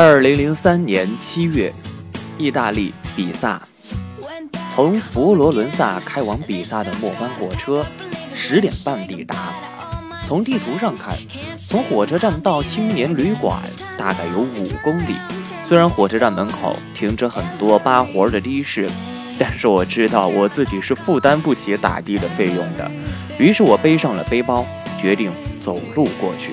二零零三年七月，意大利比萨，从佛罗伦萨开往比萨的末班火车十点半抵达。从地图上看，从火车站到青年旅馆大概有五公里。虽然火车站门口停着很多扒活的的士，但是我知道我自己是负担不起打的的费用的。于是我背上了背包，决定走路过去。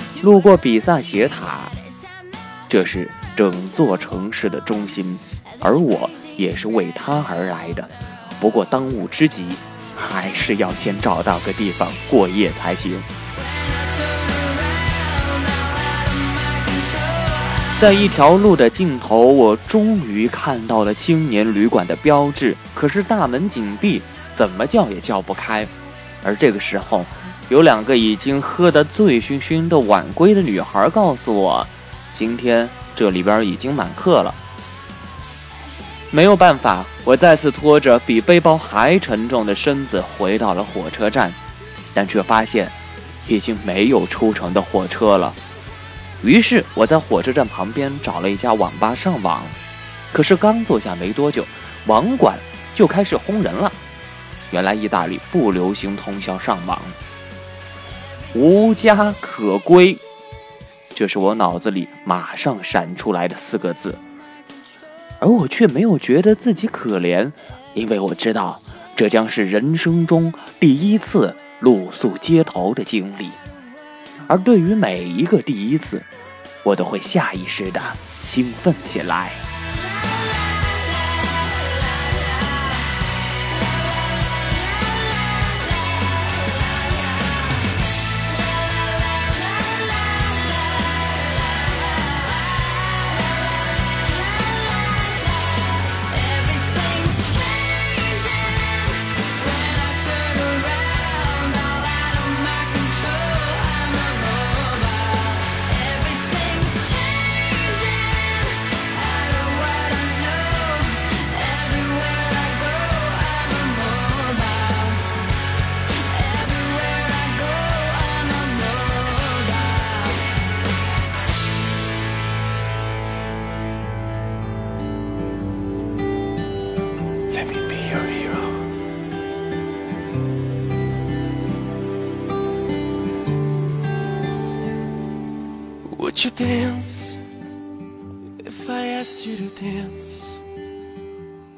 路过比萨斜塔，这是整座城市的中心，而我也是为它而来的。不过当务之急，还是要先找到个地方过夜才行。在一条路的尽头，我终于看到了青年旅馆的标志，可是大门紧闭，怎么叫也叫不开。而这个时候，有两个已经喝得醉醺醺的晚归的女孩告诉我，今天这里边已经满客了。没有办法，我再次拖着比背包还沉重的身子回到了火车站，但却发现已经没有出城的火车了。于是我在火车站旁边找了一家网吧上网，可是刚坐下没多久，网管就开始轰人了。原来意大利不流行通宵上网。无家可归，这是我脑子里马上闪出来的四个字，而我却没有觉得自己可怜，因为我知道这将是人生中第一次露宿街头的经历，而对于每一个第一次，我都会下意识的兴奋起来。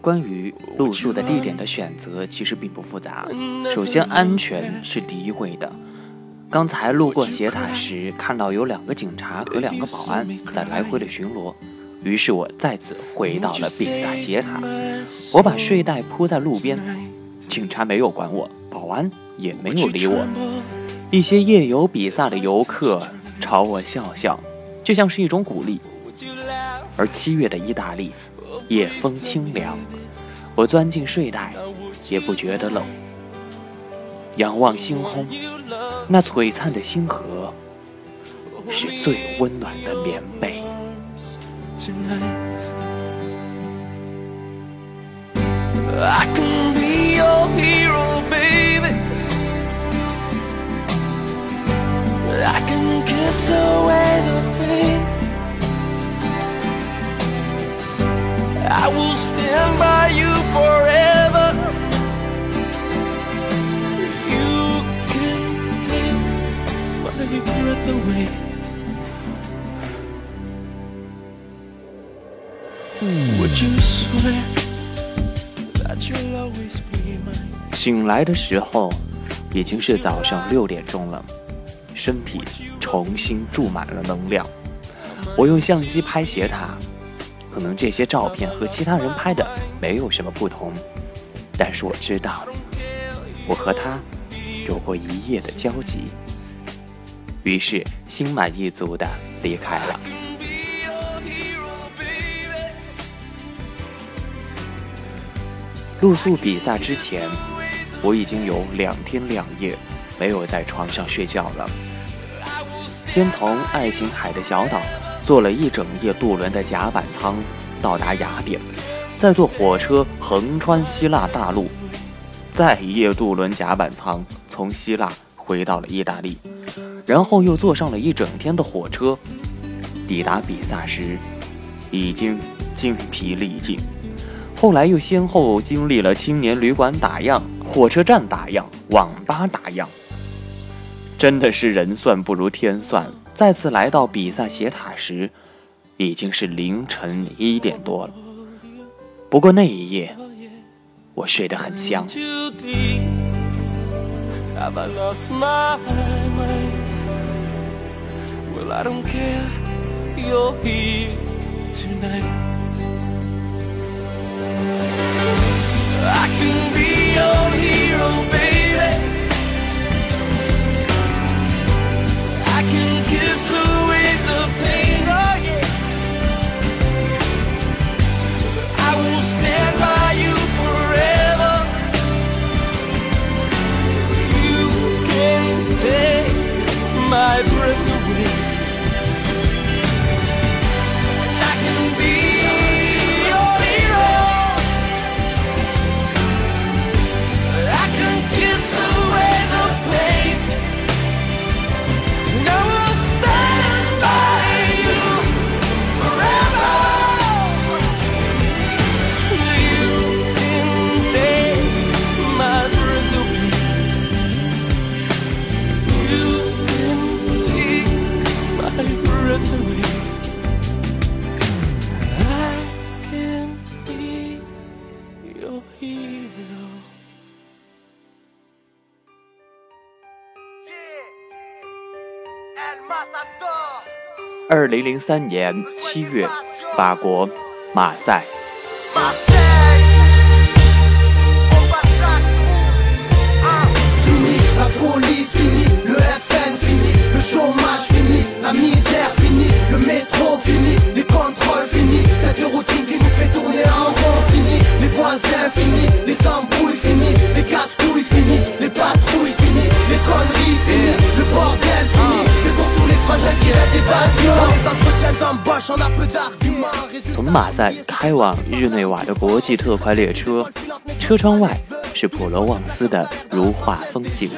关于露宿的地点的选择其实并不复杂。首先，安全是第一位的。刚才路过斜塔时，看到有两个警察和两个保安在来回的巡逻，于是我再次回到了比萨斜塔。我把睡袋铺在路边，警察没有管我，保安也没有理我。一些夜游比萨的游客朝我笑笑，就像是一种鼓励。而七月的意大利。夜风清凉，我钻进睡袋，也不觉得冷。仰望星空，那璀璨的星河，是最温暖的棉被。I will stand by you forever. You can take my breath away. Would you swear that you'll always be mine? 醒来的时候已经是早上六点钟了，身体重新注满了能量。我用相机拍斜塔。可能这些照片和其他人拍的没有什么不同，但是我知道，我和他有过一夜的交集，于是心满意足的离开了。露宿比赛之前，我已经有两天两夜没有在床上睡觉了。先从爱琴海的小岛坐了一整夜渡轮的甲板舱到达雅典，再坐火车横穿希腊大陆。再一夜渡轮甲板舱从希腊回到了意大利，然后又坐上了一整天的火车，抵达比萨时已经精疲力尽。后来又先后经历了青年旅馆打烊、火车站打烊、网吧打烊，真的是人算不如天算。再次来到比萨斜塔时，已经是凌晨一点多了。不过那一夜。我睡得很香。so 二零零三年七月，法国马赛。从马赛开往日内瓦的国际特快列车，车窗外是普罗旺斯的如画风景，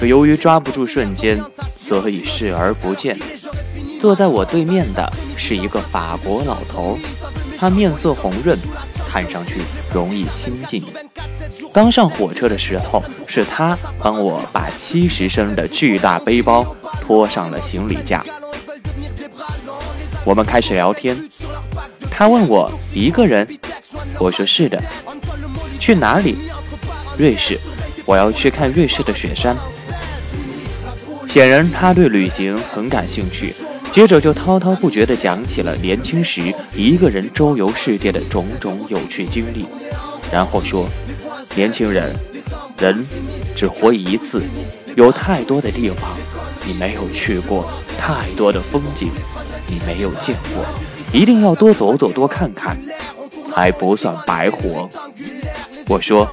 可由于抓不住瞬间，所以视而不见。坐在我对面的是一个法国老头，他面色红润，看上去容易亲近。刚上火车的时候，是他帮我把七十升的巨大背包拖上了行李架。我们开始聊天，他问我一个人，我说是的。去哪里？瑞士，我要去看瑞士的雪山。显然他对旅行很感兴趣，接着就滔滔不绝地讲起了年轻时一个人周游世界的种种有趣经历，然后说。年轻人，人只活一次，有太多的地方你没有去过，太多的风景你没有见过，一定要多走走，多看看，才不算白活。我说，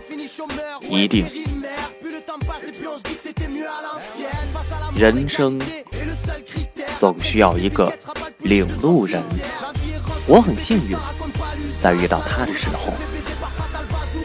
一定。人生总需要一个领路人，我很幸运，在遇到他的时候。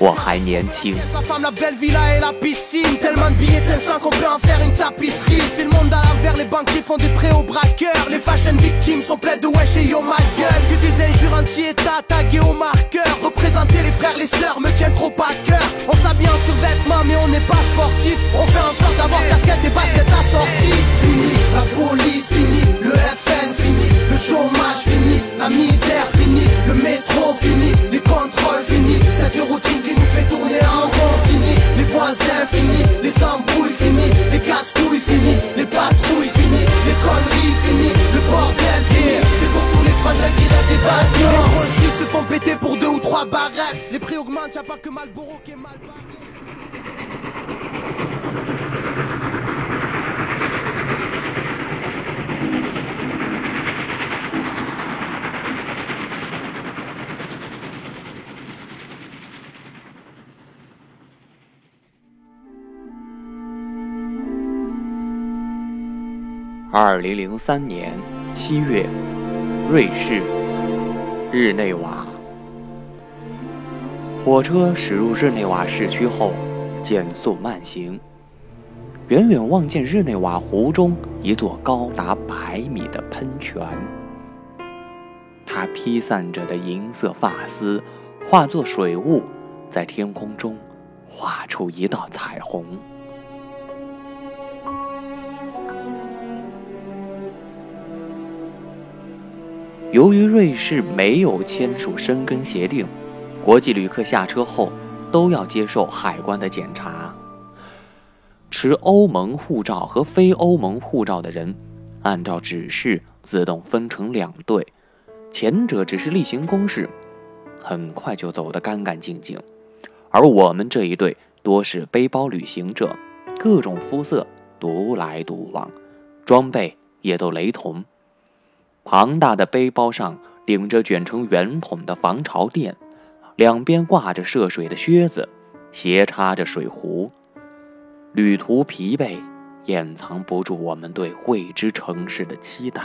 我还年轻。La femme, la belle villa et la piscine. Tellement de billets de 500 qu'on peut en faire une tapisserie. C'est le monde à l'envers, les banquiers font des prêts aux braqueurs. Les fashion victimes sont pleines de wesh et yo ma gueule. Que des injures anti-état taguées au marqueur. Représenter les frères, les sœurs me tiennent trop à cœur. On s'habille en survêtement, mais on n'est pas sportif. On fait en sorte d'avoir casquette et basket assorties. Fini, la police fini, le FN fini, le chômage fini, la misère fini, le métro fini, les contrôles fini. Cette 二零零三年七月，瑞士日内瓦。火车驶入日内瓦市区后，减速慢行。远远望见日内瓦湖中一座高达百米的喷泉，它披散着的银色发丝化作水雾，在天空中画出一道彩虹。由于瑞士没有签署申根协定，国际旅客下车后都要接受海关的检查。持欧盟护照和非欧盟护照的人，按照指示自动分成两队，前者只是例行公事，很快就走得干干净净；而我们这一队多是背包旅行者，各种肤色，独来独往，装备也都雷同。庞大的背包上顶着卷成圆筒的防潮垫，两边挂着涉水的靴子，斜插着水壶。旅途疲惫，掩藏不住我们对未知城市的期待，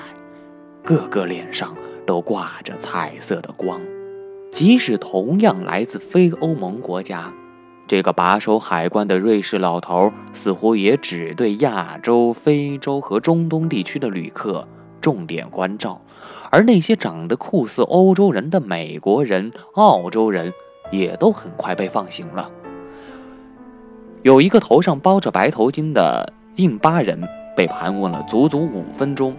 个个脸上都挂着彩色的光。即使同样来自非欧盟国家，这个把守海关的瑞士老头似乎也只对亚洲、非洲和中东地区的旅客。重点关照，而那些长得酷似欧洲人的美国人、澳洲人，也都很快被放行了。有一个头上包着白头巾的印巴人被盘问了足足五分钟，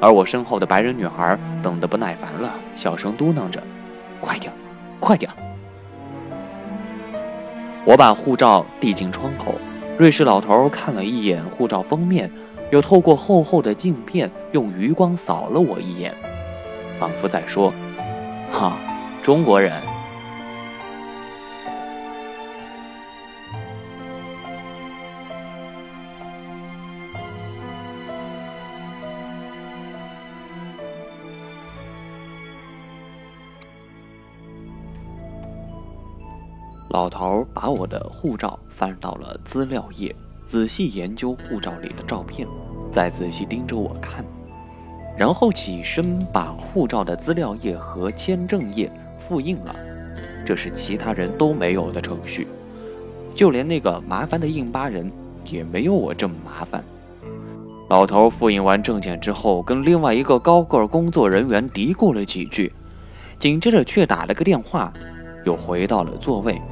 而我身后的白人女孩等得不耐烦了，小声嘟囔着：“快点，快点！”我把护照递进窗口，瑞士老头看了一眼护照封面。又透过厚厚的镜片，用余光扫了我一眼，仿佛在说：“哈，中国人。”老头把我的护照翻到了资料页。仔细研究护照里的照片，再仔细盯着我看，然后起身把护照的资料页和签证页复印了。这是其他人都没有的程序，就连那个麻烦的印巴人也没有我这么麻烦。老头复印完证件之后，跟另外一个高个工作人员嘀咕了几句，紧接着却打了个电话，又回到了座位，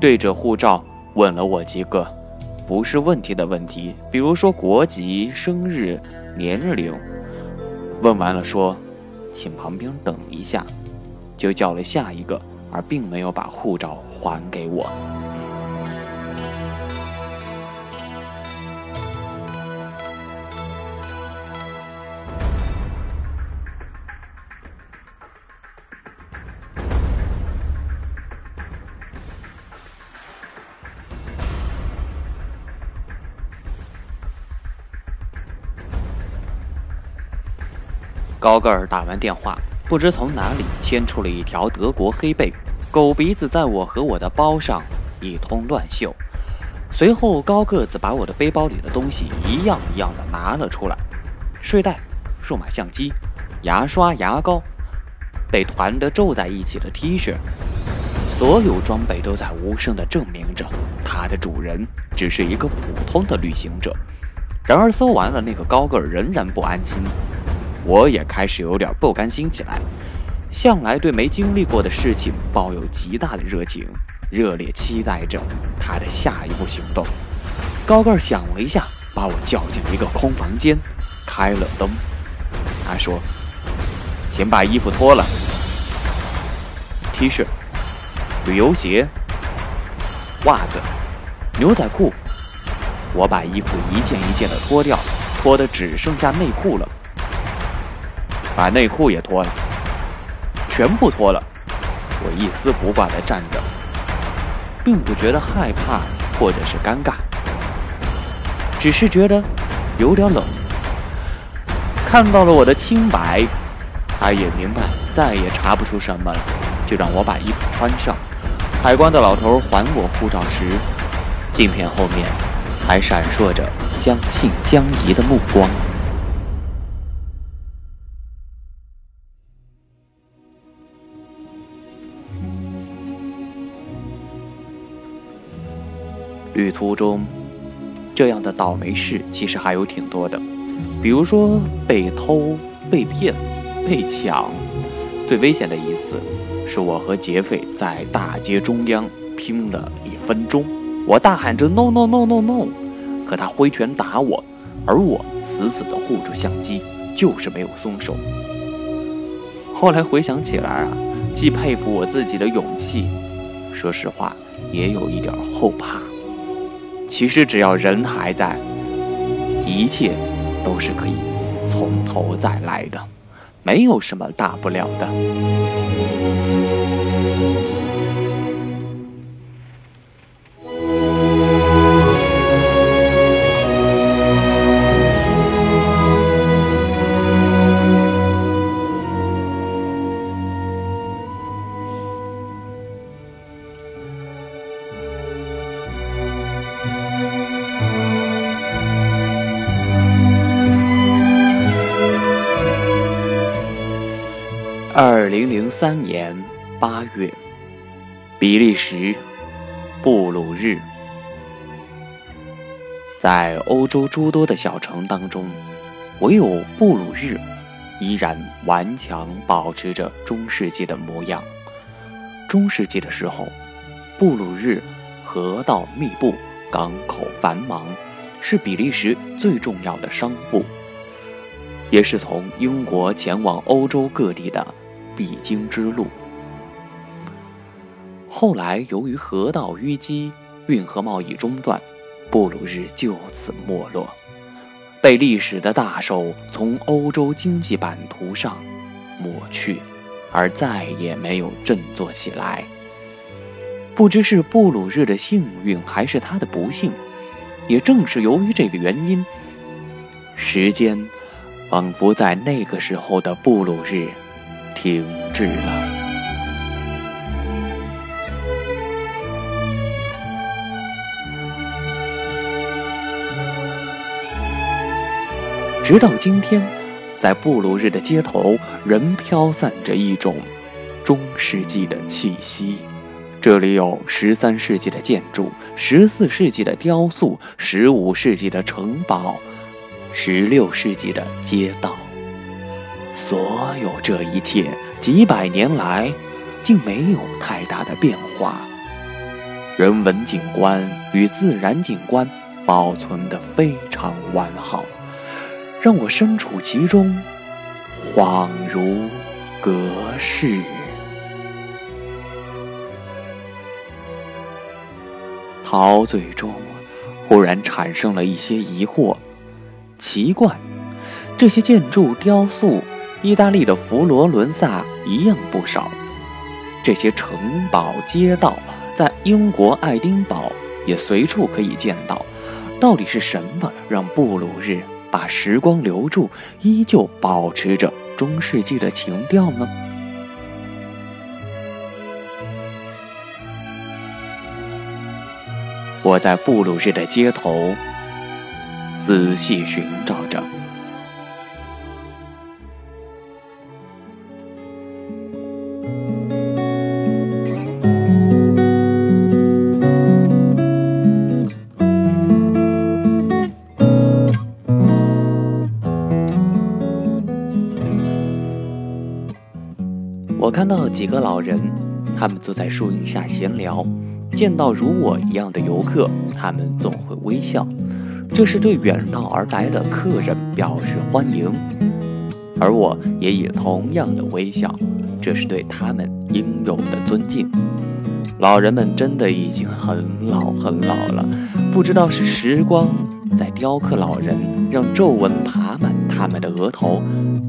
对着护照问了我几个。不是问题的问题，比如说国籍、生日、年龄。问完了说，请旁边等一下，就叫了下一个，而并没有把护照还给我。高个儿打完电话，不知从哪里牵出了一条德国黑背，狗鼻子在我和我的包上一通乱嗅。随后，高个子把我的背包里的东西一样一样的拿了出来：睡袋、数码相机、牙刷、牙膏，被团得皱在一起的 T 恤，所有装备都在无声的证明着，它的主人只是一个普通的旅行者。然而，搜完了，那个高个儿仍然不安心。我也开始有点不甘心起来，向来对没经历过的事情抱有极大的热情，热烈期待着他的下一步行动。高个想了一下，把我叫进一个空房间，开了灯。他说：“先把衣服脱了，T 恤、旅游鞋、袜子、牛仔裤。”我把衣服一件一件的脱掉，脱的只剩下内裤了。把内裤也脱了，全部脱了。我一丝不挂地站着，并不觉得害怕或者是尴尬，只是觉得有点冷。看到了我的清白，他也明白再也查不出什么了，就让我把衣服穿上。海关的老头还我护照时，镜片后面还闪烁着将信将疑的目光。旅途中，这样的倒霉事其实还有挺多的，比如说被偷、被骗、被抢。最危险的一次，是我和劫匪在大街中央拼了一分钟，我大喊着 “no no no no no”，可他挥拳打我，而我死死地护住相机，就是没有松手。后来回想起来啊，既佩服我自己的勇气，说实话，也有一点后怕。其实只要人还在，一切都是可以从头再来的，没有什么大不了的。三年八月，比利时布鲁日，在欧洲诸多的小城当中，唯有布鲁日依然顽强保持着中世纪的模样。中世纪的时候，布鲁日河道密布，港口繁忙，是比利时最重要的商埠，也是从英国前往欧洲各地的。必经之路。后来，由于河道淤积，运河贸易中断，布鲁日就此没落，被历史的大手从欧洲经济版图上抹去，而再也没有振作起来。不知是布鲁日的幸运，还是他的不幸，也正是由于这个原因，时间仿佛在那个时候的布鲁日。停滞了。直到今天，在布鲁日的街头，仍飘散着一种中世纪的气息。这里有十三世纪的建筑，十四世纪的雕塑，十五世纪的城堡，十六世纪的街道。所有这一切，几百年来，竟没有太大的变化。人文景观与自然景观保存得非常完好，让我身处其中，恍如隔世。陶醉中，忽然产生了一些疑惑：奇怪，这些建筑雕塑。意大利的佛罗伦萨一样不少，这些城堡街道在英国爱丁堡也随处可以见到。到底是什么让布鲁日把时光留住，依旧保持着中世纪的情调呢？我在布鲁日的街头仔细寻找着。几个老人，他们坐在树荫下闲聊。见到如我一样的游客，他们总会微笑，这是对远道而来的客人表示欢迎。而我也以同样的微笑，这是对他们应有的尊敬。老人们真的已经很老很老了，不知道是时光在雕刻老人，让皱纹爬满他们的额头，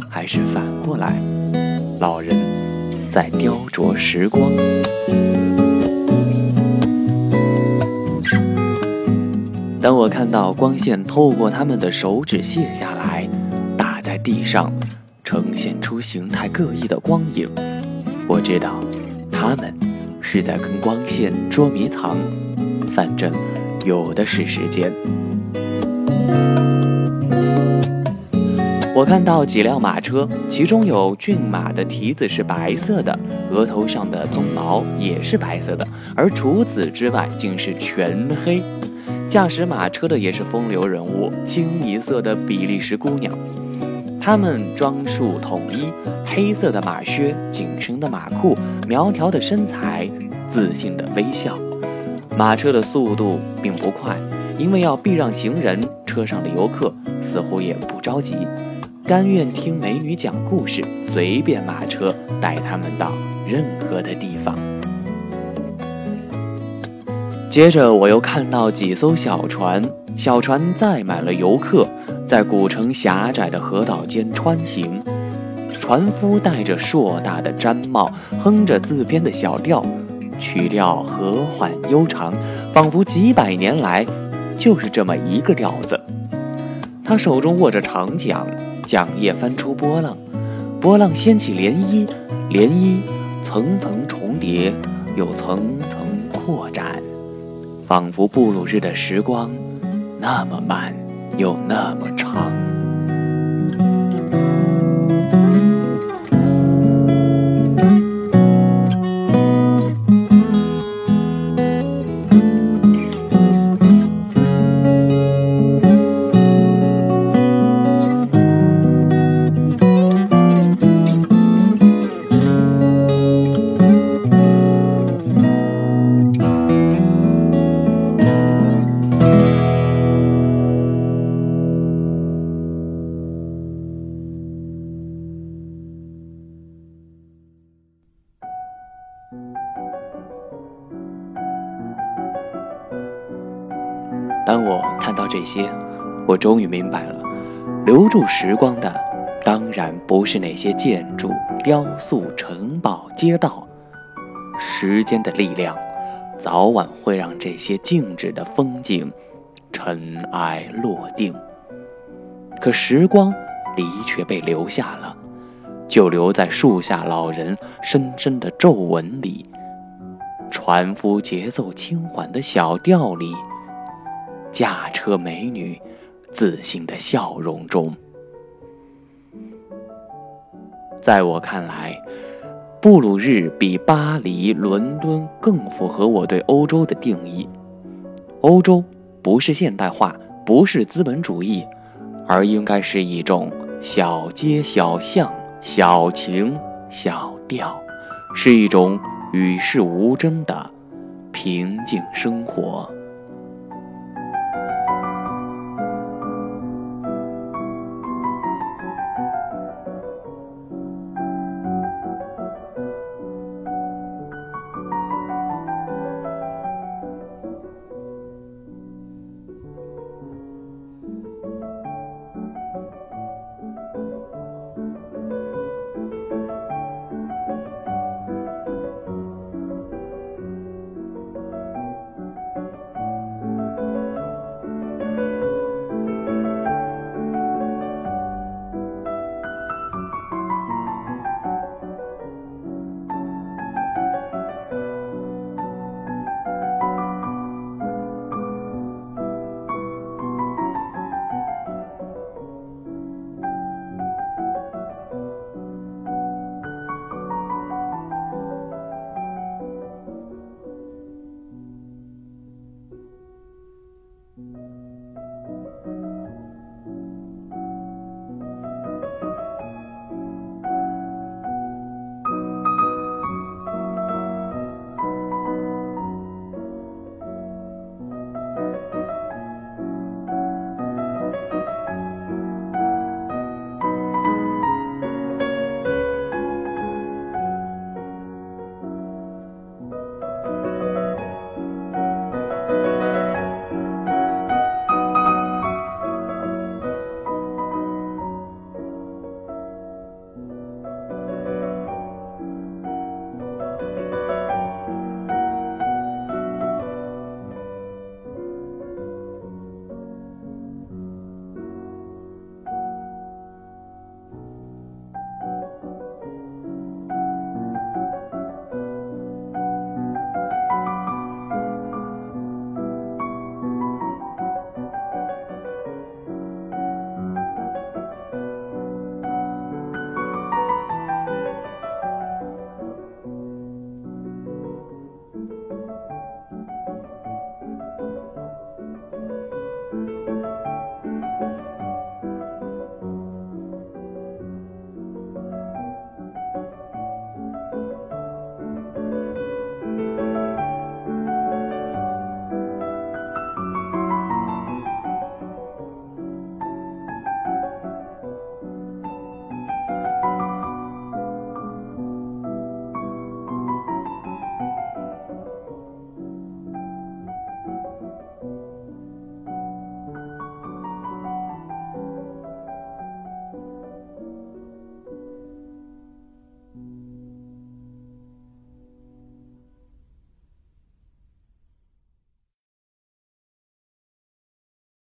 还是反过来，老人。在雕琢时光。当我看到光线透过他们的手指卸下来，打在地上，呈现出形态各异的光影，我知道他们是在跟光线捉迷藏。反正有的是时间。我看到几辆马车，其中有骏马的蹄子是白色的，额头上的鬃毛也是白色的，而除此之外竟是全黑。驾驶马车的也是风流人物，清一色的比利时姑娘。她们装束统一，黑色的马靴，紧身的马裤，苗条的身材，自信的微笑。马车的速度并不快，因为要避让行人，车上的游客似乎也不着急，甘愿听美女讲故事，随便马车带他们到任何的地方。接着，我又看到几艘小船，小船载满了游客，在古城狭窄的河道间穿行。船夫戴着硕大的毡帽，哼着自编的小调，曲调和缓悠长，仿佛几百年来就是这么一个调子。他手中握着长桨，桨叶翻出波浪，波浪掀起涟漪，涟漪层层重叠，又层层扩展。仿佛布鲁日的时光，那么慢，又那么长。当我看到这些，我终于明白了，留住时光的，当然不是那些建筑、雕塑、城堡、街道。时间的力量，早晚会让这些静止的风景，尘埃落定。可时光的确被留下了，就留在树下老人深深的皱纹里，船夫节奏轻缓的小调里。驾车美女自信的笑容中，在我看来，布鲁日比巴黎、伦敦更符合我对欧洲的定义。欧洲不是现代化，不是资本主义，而应该是一种小街小巷、小情小调，是一种与世无争的平静生活。